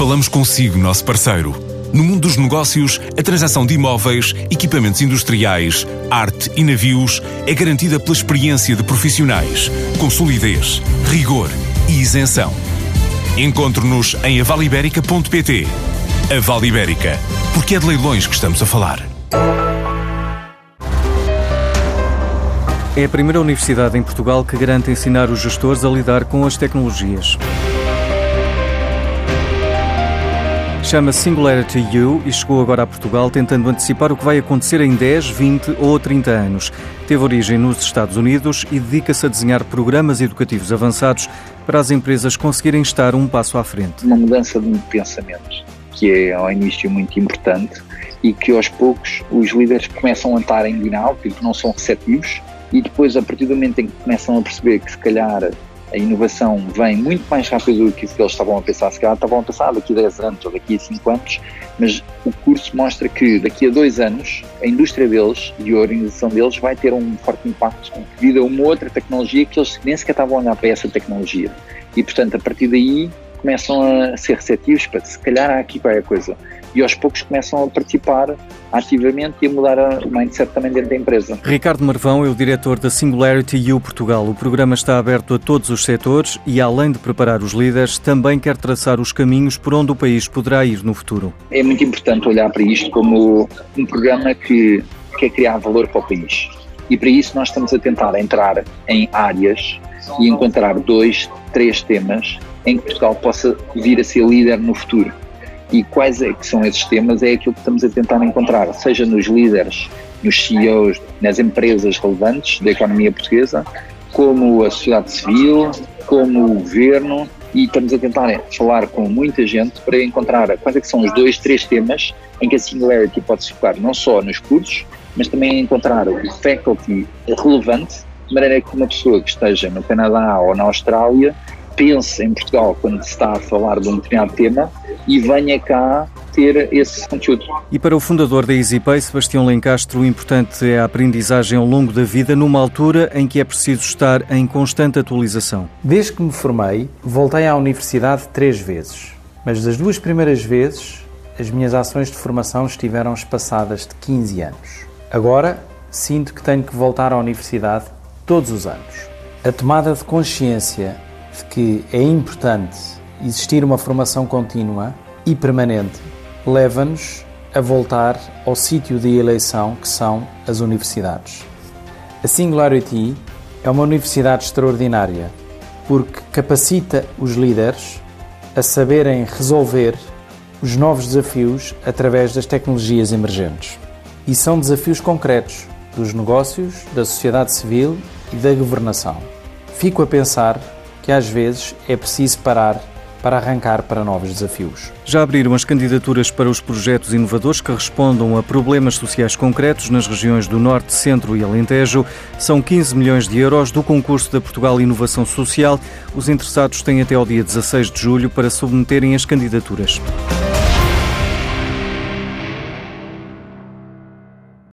Falamos consigo, nosso parceiro. No mundo dos negócios, a transação de imóveis, equipamentos industriais, arte e navios é garantida pela experiência de profissionais, com solidez, rigor e isenção. Encontre-nos em avaliberica.pt. A Vale Ibérica, porque é de leilões que estamos a falar. É a primeira universidade em Portugal que garante ensinar os gestores a lidar com as tecnologias. Chama-se Singularity U e chegou agora a Portugal tentando antecipar o que vai acontecer em 10, 20 ou 30 anos. Teve origem nos Estados Unidos e dedica-se a desenhar programas educativos avançados para as empresas conseguirem estar um passo à frente. Uma mudança de pensamento que é ao início muito importante e que aos poucos os líderes começam a estar em diálogo, não são receptivos e depois a partir do momento em que começam a perceber que se calhar a inovação vem muito mais rápido do que eles estavam a pensar, se calhar estavam a pensar daqui a 10 anos ou daqui a 5 anos, mas o curso mostra que daqui a 2 anos a indústria deles e a organização deles vai ter um forte impacto devido a uma outra tecnologia que eles nem sequer estavam a olhar para essa tecnologia. E portanto, a partir daí começam a ser receptivos para se calhar há aqui qualquer coisa e aos poucos começam a participar ativamente e a mudar o mindset também dentro da empresa. Ricardo Marvão é o diretor da Singularity U Portugal. O programa está aberto a todos os setores e, além de preparar os líderes, também quer traçar os caminhos por onde o país poderá ir no futuro. É muito importante olhar para isto como um programa que quer criar valor para o país. E para isso nós estamos a tentar entrar em áreas e encontrar dois, três temas em que Portugal possa vir a ser líder no futuro e quais é que são esses temas? É aquilo que estamos a tentar encontrar, seja nos líderes, nos CEOs, nas empresas relevantes da economia portuguesa, como a sociedade civil, como o governo, e estamos a tentar falar com muita gente para encontrar quais é que são os dois, três temas em que a Singularity pode se focar não só nos cursos, mas também encontrar o faculty relevante, de maneira que uma pessoa que esteja no Canadá ou na Austrália pense em Portugal quando se está a falar de um determinado tema e venha cá ter esse conteúdo. E para o fundador da EasyPay, Sebastião Lencastro, o importante é a aprendizagem ao longo da vida, numa altura em que é preciso estar em constante atualização. Desde que me formei, voltei à universidade três vezes, mas das duas primeiras vezes, as minhas ações de formação estiveram espaçadas de 15 anos. Agora, sinto que tenho que voltar à universidade todos os anos. A tomada de consciência de que é importante existir uma formação contínua e permanente leva-nos a voltar ao sítio de eleição que são as universidades. A Singularity é uma universidade extraordinária porque capacita os líderes a saberem resolver os novos desafios através das tecnologias emergentes. E são desafios concretos dos negócios, da sociedade civil e da governação. Fico a pensar que às vezes é preciso parar para arrancar para novos desafios. Já abriram as candidaturas para os projetos inovadores que respondam a problemas sociais concretos nas regiões do Norte, Centro e Alentejo. São 15 milhões de euros do concurso da Portugal Inovação Social. Os interessados têm até ao dia 16 de julho para submeterem as candidaturas.